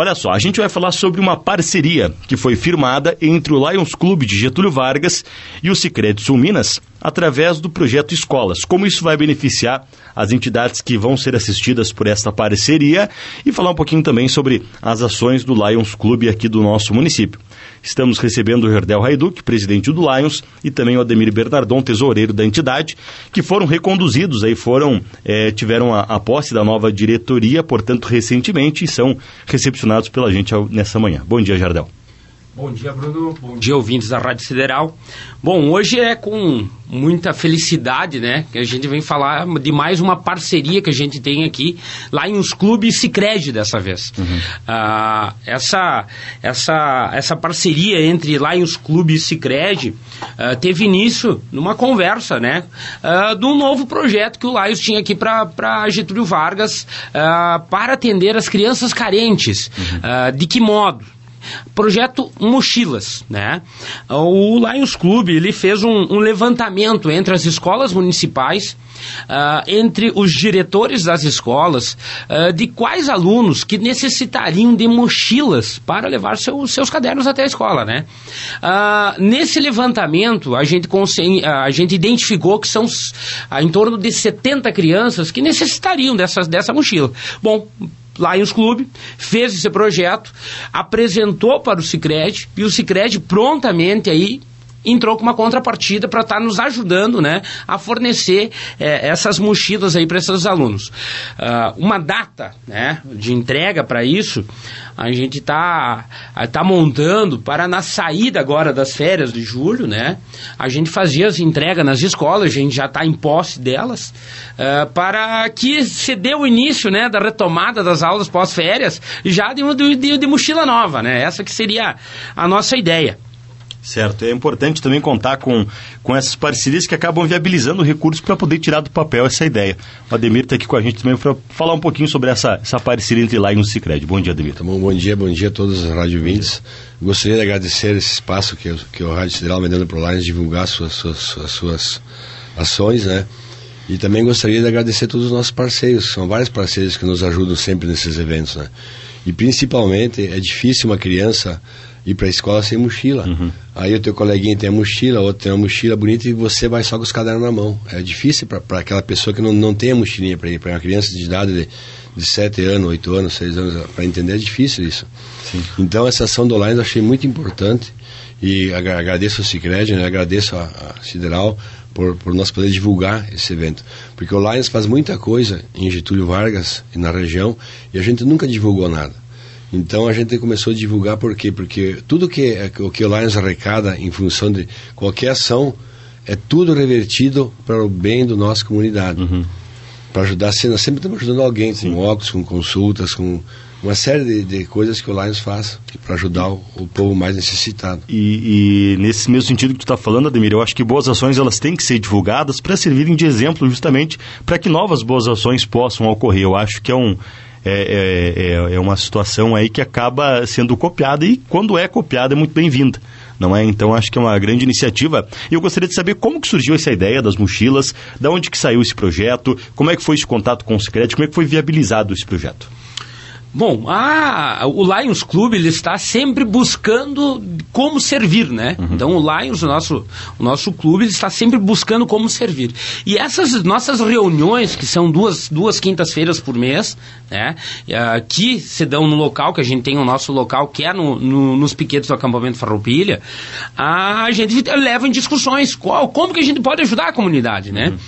Olha só, a gente vai falar sobre uma parceria que foi firmada entre o Lions Clube de Getúlio Vargas e o Sicredi Sul Minas através do projeto Escolas. Como isso vai beneficiar as entidades que vão ser assistidas por esta parceria e falar um pouquinho também sobre as ações do Lions Clube aqui do nosso município. Estamos recebendo o Jardel Raiduc, presidente do Lions, e também o Ademir Bernardon, tesoureiro da entidade, que foram reconduzidos, aí foram, é, tiveram a, a, posse da nova diretoria, portanto, recentemente, e são recepcionados pela gente nessa manhã. Bom dia, Jardel. Bom dia, Bruno. Bom dia, ouvintes da Rádio Federal. Bom, hoje é com muita felicidade, né, que a gente vem falar de mais uma parceria que a gente tem aqui lá em os clubes Sicredi dessa vez. Uhum. Ah, essa, essa, essa parceria entre lá em os clubes Sicredi ah, teve início numa conversa, né, ah, de um novo projeto que o Laios tinha aqui para Getúlio Vargas ah, para atender as crianças carentes. Uhum. Ah, de que modo? Projeto Mochilas, né? O Lions Club, ele fez um, um levantamento entre as escolas municipais, uh, entre os diretores das escolas, uh, de quais alunos que necessitariam de mochilas para levar seu, seus cadernos até a escola, né? Uh, nesse levantamento, a gente, a gente identificou que são em torno de 70 crianças que necessitariam dessas, dessa mochila. Bom, Lions Club, fez esse projeto, apresentou para o Cicred e o Cicred prontamente aí entrou com uma contrapartida para estar tá nos ajudando né, a fornecer é, essas mochilas aí para esses alunos. Uh, uma data né, de entrega para isso, a gente está tá montando para na saída agora das férias de julho, né? A gente fazia as entregas nas escolas, a gente já está em posse delas, uh, para que se dê o início né, da retomada das aulas pós-férias já de, de, de mochila nova, né? Essa que seria a nossa ideia. Certo. É importante também contar com, com essas parcerias que acabam viabilizando recursos para poder tirar do papel essa ideia. O Ademir está aqui com a gente também para falar um pouquinho sobre essa, essa parceria entre lá e o Cicred. Bom dia, Ademir. Tá bom, bom dia, bom dia a todos os rádio vintes. Gostaria de agradecer esse espaço que, que o Rádio Federal me dando para o Lions divulgar suas, suas, as suas ações, né? E também gostaria de agradecer a todos os nossos parceiros, são vários parceiros que nos ajudam sempre nesses eventos, né? E principalmente é difícil uma criança ir para a escola sem mochila. Uhum. Aí o teu coleguinha tem a mochila, outro tem uma mochila bonita e você vai só com os cadernos na mão. É difícil para aquela pessoa que não, não tem a mochilinha para ir, para uma criança de idade de, de 7 anos, 8 anos, 6 anos, para entender é difícil isso. Sim. Então essa ação do Lions eu achei muito importante e agradeço ao Cicred, né, agradeço a, a Sideral por, por nós poder divulgar esse evento. Porque o Lions faz muita coisa em Getúlio Vargas e na região e a gente nunca divulgou nada. Então a gente começou a divulgar por quê? Porque tudo que é, o que o Lions arrecada em função de qualquer ação é tudo revertido para o bem da nossa comunidade. Uhum. Para ajudar, nós sempre estamos ajudando alguém, com óculos, com consultas, com uma série de, de coisas que o Lions faz para ajudar o, o, povo mais necessitado. E, e, nesse mesmo sentido que tu está falando, Ademir, eu acho que boas ações elas têm que ser divulgadas para servirem de exemplo justamente para que novas boas ações possam ocorrer. Eu acho que é um é, é, é, é uma situação aí que acaba sendo copiada e quando é copiada é muito bem-vinda não é? Então acho que é uma grande iniciativa. E eu gostaria de saber como que surgiu essa ideia das mochilas, da onde que saiu esse projeto, como é que foi esse contato com o Secret, como é que foi viabilizado esse projeto? Bom, o Lions Club ele está sempre buscando como servir, né? Uhum. Então o Lions, o nosso, o nosso clube, ele está sempre buscando como servir. E essas nossas reuniões, que são duas, duas quintas-feiras por mês, né? Uh, que se dão no local, que a gente tem o nosso local, que é no, no, nos piquetes do acampamento Farroupilha, a gente leva em discussões qual, como que a gente pode ajudar a comunidade, né? Uhum.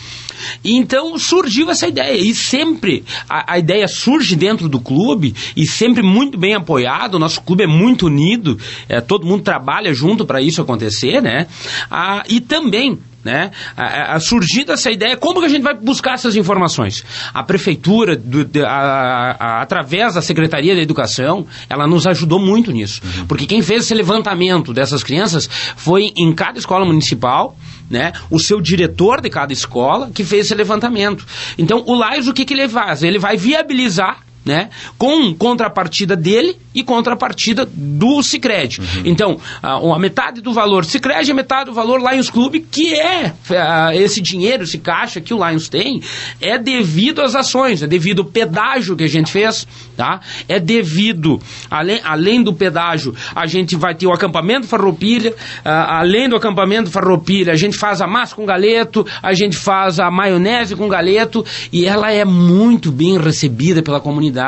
Então surgiu essa ideia. E sempre a, a, ideia surge dentro do clube e sempre muito bem apoiado. O nosso clube é muito unido, é, todo mundo trabalha junto para isso acontecer, né? Ah, e também né? A, a, surgindo essa ideia, como que a gente vai buscar essas informações? A prefeitura, do, a, a, através da Secretaria da Educação, ela nos ajudou muito nisso. Uhum. Porque quem fez esse levantamento dessas crianças foi em cada escola municipal, né? O seu diretor de cada escola que fez esse levantamento. Então, o LAIS, o que, que ele faz? Ele vai viabilizar né, com contrapartida dele e contrapartida do Cicred. Uhum. Então, a, a, metade do valor Cicred e a metade do valor Lions Club, que é a, esse dinheiro, esse caixa que o Lions tem, é devido às ações, é devido ao pedágio que a gente fez, tá? É devido, além, além do pedágio, a gente vai ter o acampamento Farroupilha, além do acampamento Farroupilha, a gente faz a massa com galeto, a gente faz a maionese com galeto, e ela é muito bem recebida pela comunidade.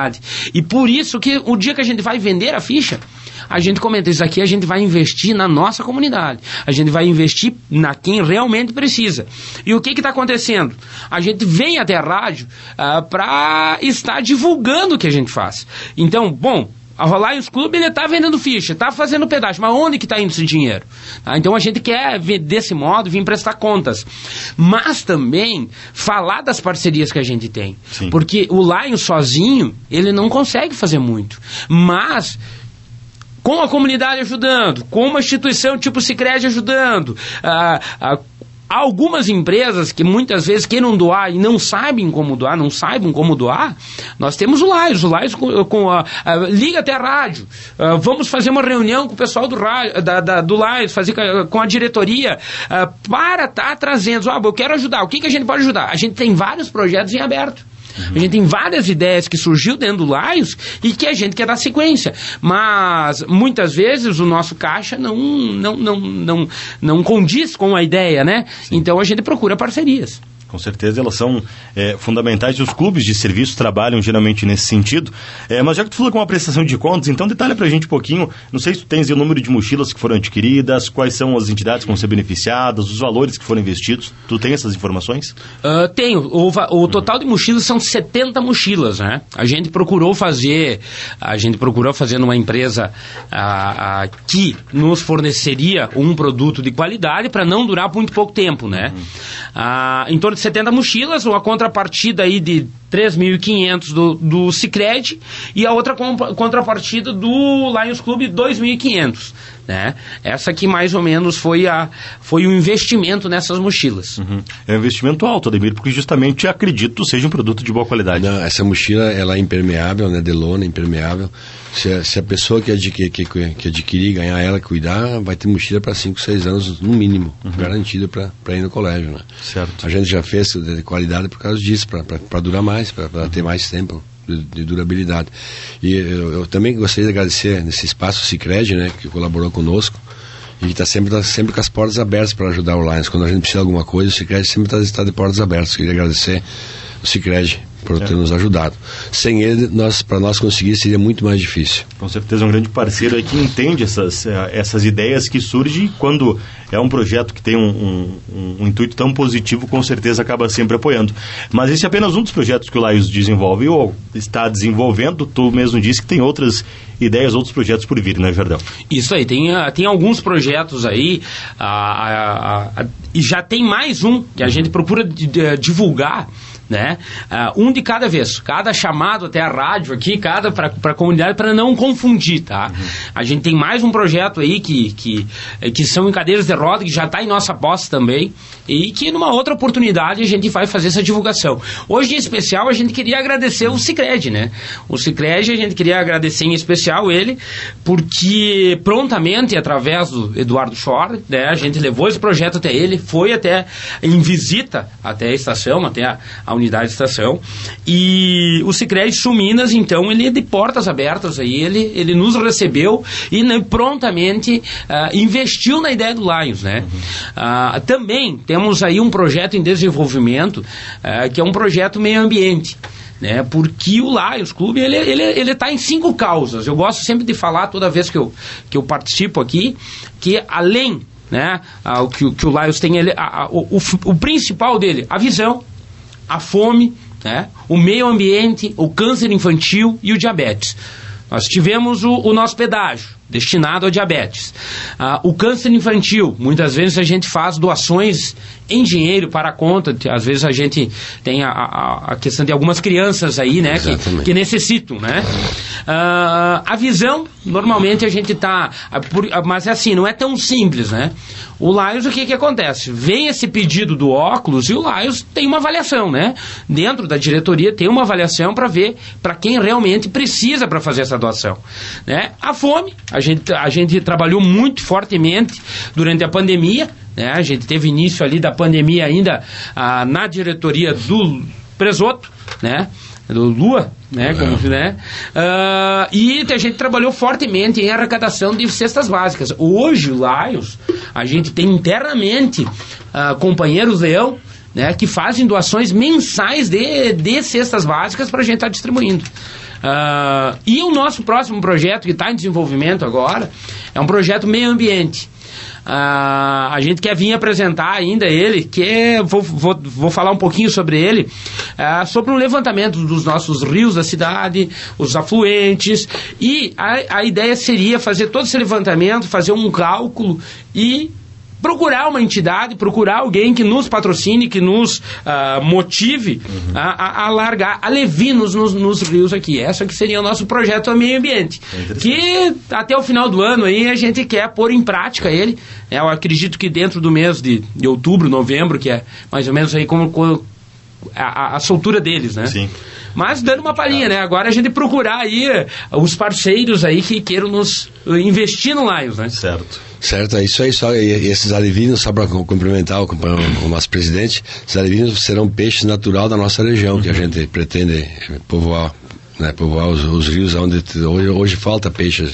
E por isso que o dia que a gente vai vender a ficha, a gente comenta, isso aqui a gente vai investir na nossa comunidade. A gente vai investir na quem realmente precisa. E o que está acontecendo? A gente vem até a rádio ah, para estar divulgando o que a gente faz. Então, bom, a Reliance Club ele está vendendo ficha, está fazendo pedaço, mas onde que está indo esse dinheiro? Tá? Então a gente quer ver desse modo, vir prestar contas. Mas também falar das parcerias que a gente tem. Sim. Porque o Lion sozinho, ele não consegue fazer muito. Mas com a comunidade ajudando, com uma instituição tipo Sicredi ajudando, ah, ah, algumas empresas que muitas vezes queiram doar e não sabem como doar, não sabem como doar, nós temos o Laios, o Laios com, com a, a, liga até a rádio, uh, vamos fazer uma reunião com o pessoal do, da, da, do Laios, fazer com a diretoria, uh, para estar tá trazendo, ah, eu quero ajudar, o que, que a gente pode ajudar? A gente tem vários projetos em aberto. Uhum. A gente tem várias ideias que surgiu dentro do Lions e que a gente quer dar sequência. Mas muitas vezes o nosso caixa não, não, não, não, não condiz com a ideia, né? Sim. Então a gente procura parcerias. Com certeza elas são é, fundamentais e os clubes de serviço trabalham geralmente nesse sentido. É, mas já que tu falou com uma prestação de contas, então detalha pra gente um pouquinho, não sei se tu tens o número de mochilas que foram adquiridas, quais são as entidades que vão ser beneficiadas, os valores que foram investidos. Tu tem essas informações? Uh, tenho. O, o total de mochilas são 70 mochilas, né? A gente procurou fazer, a gente procurou fazer numa empresa uh, uh, que nos forneceria um produto de qualidade para não durar muito pouco tempo, né? Uhum. em torno de 70 mochilas, uma contrapartida aí de 3.500 do, do Cicred e a outra contrapartida do Lions Club 2.500. Né? Essa aqui mais ou menos foi, a, foi o investimento nessas mochilas. Uhum. É um investimento alto, Ademir, porque justamente acredito seja um produto de boa qualidade. Não, essa mochila ela é impermeável, né, de lona, impermeável. Se a, se a pessoa que, adquirir, que, que adquirir, ganhar ela, cuidar, vai ter mochila para 5, 6 anos no mínimo, uhum. garantida para ir no colégio. Né? Certo. A gente já fez de qualidade por causa disso, para durar mais, para uhum. ter mais tempo de, de durabilidade. E eu, eu, também gostaria de agradecer nesse espaço Cicred, né, que colaborou conosco e está sempre, tá sempre com as portas abertas para ajudar o Lions. Quando a gente precisa de alguma coisa, o Cicred sempre está tá de portas abertas. Queria agradecer o Cicred por ter nos ajudado. Sem ele, nós, para nós conseguir, seria muito mais difícil. Com certeza, é um grande parceiro aí que entende essas, eh, essas ideias que surgem quando é um projeto que tem um, um, um, intuito tão positivo, com certeza acaba sempre apoiando. Mas esse é apenas um dos projetos que o Laios desenvolve ou está desenvolvendo. Tu mesmo disse que tem outras ideias, outros projetos por vir, né, Jardão? Isso aí, tem, ah, tem alguns projetos aí a, a, a, e já tem mais um que a gente procura divulgar né? Uh, um de cada vez, cada chamado até a rádio aqui, cada para a comunidade, para não confundir, tá? Uhum. A gente tem mais um projeto aí que, que, que são em cadeiras de roda, que já está em nossa posse também, e que numa outra oportunidade a gente vai fazer essa divulgação. Hoje, em especial, a gente queria agradecer o Cicred, né? O Cicred, a gente queria agradecer em especial ele, porque prontamente, através do Eduardo Schor, né, a gente levou esse projeto até ele, foi até em visita até a estação, até a, a unidade de estação. E o Sicredi Sul Minas, então, ele é de portas abertas aí, ele, ele nos recebeu e né, prontamente uh, investiu na ideia do Lions, né? Uhum. Uh, também temos aí um projeto em desenvolvimento, uh, que é um projeto meio ambiente. Né, porque o Lions Clube ele ele ele está em cinco causas. Eu gosto sempre de falar toda vez que eu, que eu participo aqui que além né, o que, que o Lions tem ele, a, a, o, o principal dele a visão a fome, né, o meio ambiente, o câncer infantil e o diabetes. Nós tivemos o, o nosso pedágio, destinado a diabetes. Ah, o câncer infantil, muitas vezes a gente faz doações em dinheiro para a conta, às vezes a gente tem a, a, a questão de algumas crianças aí, né, que, que, necessitam, né. Ah, a visão, normalmente a gente está, mas é assim, não é tão simples, né. O Lions, o que que acontece? Vem esse pedido do óculos e o Lions tem uma avaliação, né? Dentro da diretoria tem uma avaliação para ver para quem realmente precisa para fazer essa doação, né? A fome, a gente, a gente trabalhou muito fortemente durante a pandemia, né? A gente teve início ali da pandemia ainda ah, na diretoria do Presoto, né? do Lua, né? Como, né? Uh, e a gente trabalhou fortemente em arrecadação de cestas básicas. Hoje, o Lions, a gente tem internamente uh, companheiros leão né, que fazem doações mensais de, de cestas básicas para a gente estar tá distribuindo. Uh, e o nosso próximo projeto, que está em desenvolvimento agora, é um projeto meio ambiente. Uh, a gente quer vir apresentar ainda ele, que é, vou, vou, vou falar um pouquinho sobre ele, uh, sobre um levantamento dos nossos rios da cidade, os afluentes, e a, a ideia seria fazer todo esse levantamento, fazer um cálculo e procurar uma entidade, procurar alguém que nos patrocine, que nos uh, motive uhum. a, a, largar, a levinos nos, nos, rios aqui. Essa que seria o nosso projeto do meio ambiente. É que até o final do ano aí a gente quer pôr em prática ele. É, eu acredito que dentro do mês de, de outubro, novembro, que é mais ou menos aí como, como a, a, soltura deles, né? Sim. Mas dando uma palhinha, né? Agora a gente procurar aí os parceiros aí que queiram nos investir no Lions, né? Certo. Certo, é isso aí. Só, e, e esses alevinos, só para cumprimentar o, o, nosso presidente, esses alevinos serão peixes natural da nossa região, uhum. que a gente pretende povoar, né, povoar os, os rios onde hoje, hoje falta peixes.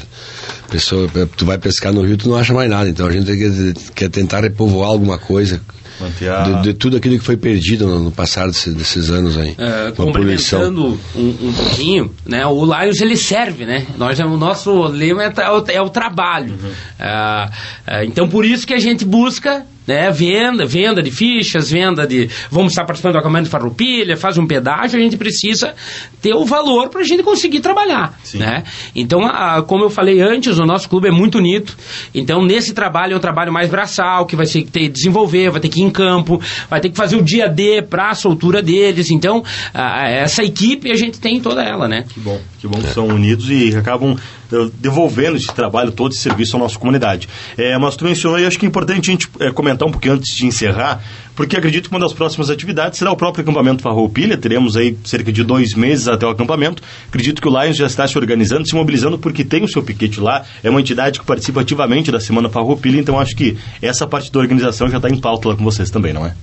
Pessoa, tu vai pescar no rio, tu não acha mais nada. Então a gente quer, quer tentar repovoar alguma coisa a... de, de, tudo aquilo que foi perdido no, no passado desses, desses, anos aí. É, complementando um, um, pouquinho, né, o Lions ele serve, né? Nós, o nosso lema é, é, o, é o trabalho. Uhum. É, é, então por isso que a gente busca né? Venda, venda de fichas, venda de. Vamos estar participando do acampamento de farroupilha, faz um pedágio, a gente precisa ter o valor para a gente conseguir trabalhar. Né? Então, a, como eu falei antes, o nosso clube é muito unido. Então, nesse trabalho é um trabalho mais braçal, que vai ter que desenvolver, vai ter que ir em campo, vai ter que fazer o dia D para a soltura deles. Então, a, essa equipe a gente tem toda ela, né? Que bom, que bom que são unidos e acabam eh, devolvendo esse trabalho todo, esse serviço à nossa comunidade. É, mas tu mencionou, e acho que é importante a gente é, comentar um pouquinho antes de encerrar, porque acredito que uma das próximas atividades será o próprio acampamento Farroupilha, teremos aí cerca de dois meses até o acampamento, acredito que o Lions já está se organizando, se mobilizando, porque tem o seu piquete lá, é uma entidade que participa ativamente da Semana Farroupilha, então acho que essa parte da organização já está em pauta lá com vocês também, não é?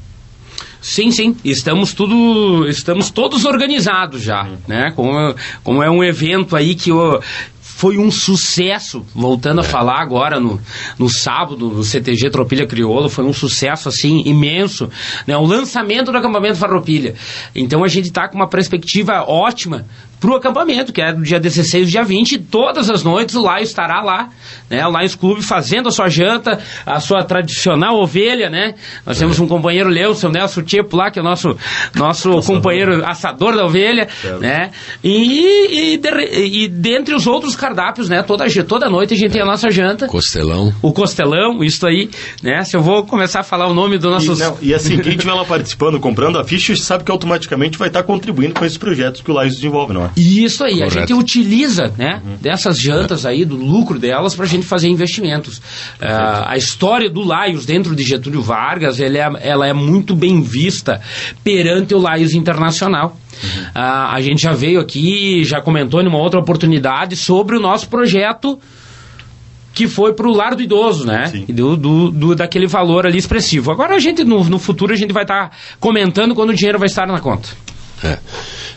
Sim, sim, estamos tudo, estamos todos organizados já, uhum. né? Como, como é um evento aí que, foi um sucesso, voltando é. a falar agora no, no sábado, no CTG Tropilha Crioulo, foi um sucesso assim imenso, né? O lançamento do acampamento Farroupilha. Então a gente está com uma perspectiva ótima para o acampamento, que é do dia 16 dia 20, e todas as noites o Laio estará lá, né? O Lions Clube fazendo a sua janta, a sua tradicional ovelha, né? Nós temos um companheiro Leo, seu Nelson Tipo lá, que é o nosso, nosso companheiro assador da ovelha, né? E, e, de, e, dentre os outros cardápios, né? Toda, toda noite a gente tem a nossa janta. Costelão. O costelão, isso aí, né? Se eu vou começar a falar o nome do nosso... E, não, e assim, quem estiver lá participando, comprando a ficha, sabe que automaticamente vai estar contribuindo com esses projetos que o Lions desenvolve, não Isso aí, Correto. a gente utiliza, né? Uhum. Dessas jantas aí, do lucro delas, pra gente fazer investimentos. Uh, a história do Laios dentro de Getúlio Vargas, ela é, ela é muito bem vista perante o Laios Internacional. Uhum. Uh, a gente já veio aqui, já comentou em uma outra oportunidade sobre o nosso projeto que foi para o lar do idoso, né? Do, do, do, daquele valor ali expressivo. Agora a gente, no, no futuro, a gente vai estar tá comentando quando o dinheiro vai estar na conta. É.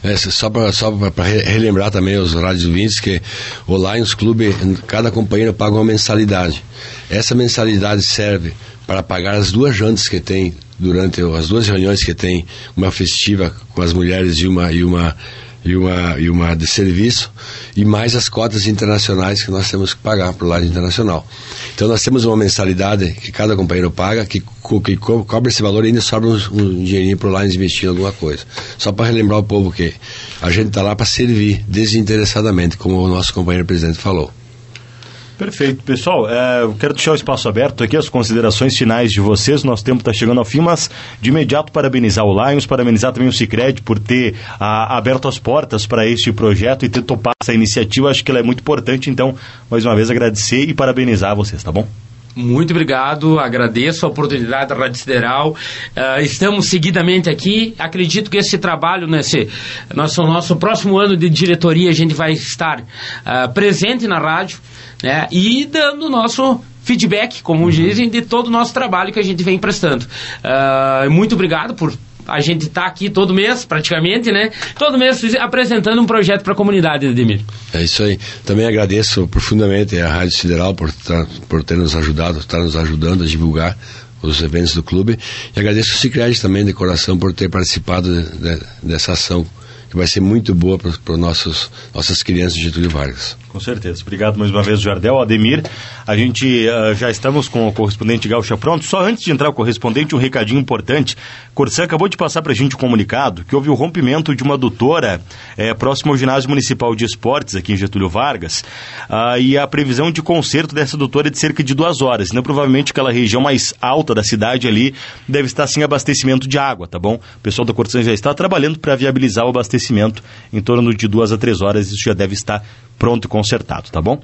É, só para relembrar também os rádios ouvintes que o Lions Clube, cada companheiro paga uma mensalidade. Essa mensalidade serve para pagar as duas jantas que tem durante as duas reuniões que tem, uma festiva com as mulheres e uma, e uma e uma, e uma de serviço, e mais as cotas internacionais que nós temos que pagar para o lado internacional. Então nós temos uma mensalidade que cada companheiro paga, que, que co cobre esse valor e ainda sobra um, um dinheirinho para o lado investir em alguma coisa. Só para relembrar o povo que a gente está lá para servir desinteressadamente, como o nosso companheiro presidente falou. Perfeito. Pessoal, é, eu quero deixar o espaço aberto aqui, as considerações finais de vocês. Nosso tempo está chegando ao fim, mas de imediato parabenizar o Lions, parabenizar também o Cicred por ter a, aberto as portas para este projeto e ter topado essa iniciativa. Acho que ela é muito importante. Então, mais uma vez, agradecer e parabenizar vocês, tá bom? Muito obrigado, agradeço a oportunidade da Rádio Sideral. Uh, estamos seguidamente aqui. Acredito que esse trabalho, nesse nosso, nosso próximo ano de diretoria, a gente vai estar uh, presente na rádio né, e dando nosso feedback, como uhum. dizem, de todo o nosso trabalho que a gente vem prestando. Uh, muito obrigado por a gente está aqui todo mês, praticamente, né? Todo mês apresentando um projeto para a comunidade, Edmir. É isso aí. Também agradeço profundamente a Rádio Sideral por, por ter nos ajudado, estar nos ajudando a divulgar os eventos do clube. E agradeço o Cicred também, de coração, por ter participado de, de, dessa ação que vai ser muito boa para nossos nossas crianças de Getúlio Vargas. Com certeza. Obrigado mais uma vez, Jardel. Ademir, a gente uh, já estamos com o correspondente Gaúcha pronto. Só antes de entrar o correspondente, um recadinho importante. Corsã acabou de passar para a gente um comunicado que houve o rompimento de uma adutora é, próximo ao ginásio municipal de esportes aqui em Getúlio Vargas uh, e a previsão de conserto dessa adutora é de cerca de duas horas. Então, provavelmente aquela região mais alta da cidade ali deve estar sem abastecimento de água, tá bom? O pessoal da Corsã já está trabalhando para viabilizar o abastecimento em torno de duas a três horas. Isso já deve estar pronto e consertado, tá bom?